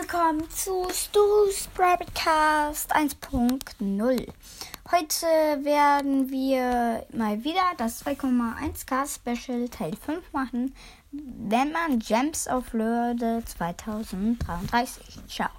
willkommen zu Stu's Broadcast 1.0. Heute werden wir mal wieder das 2,1K Special Teil 5 machen, wenn man Gems of Lörde 2033. Ciao.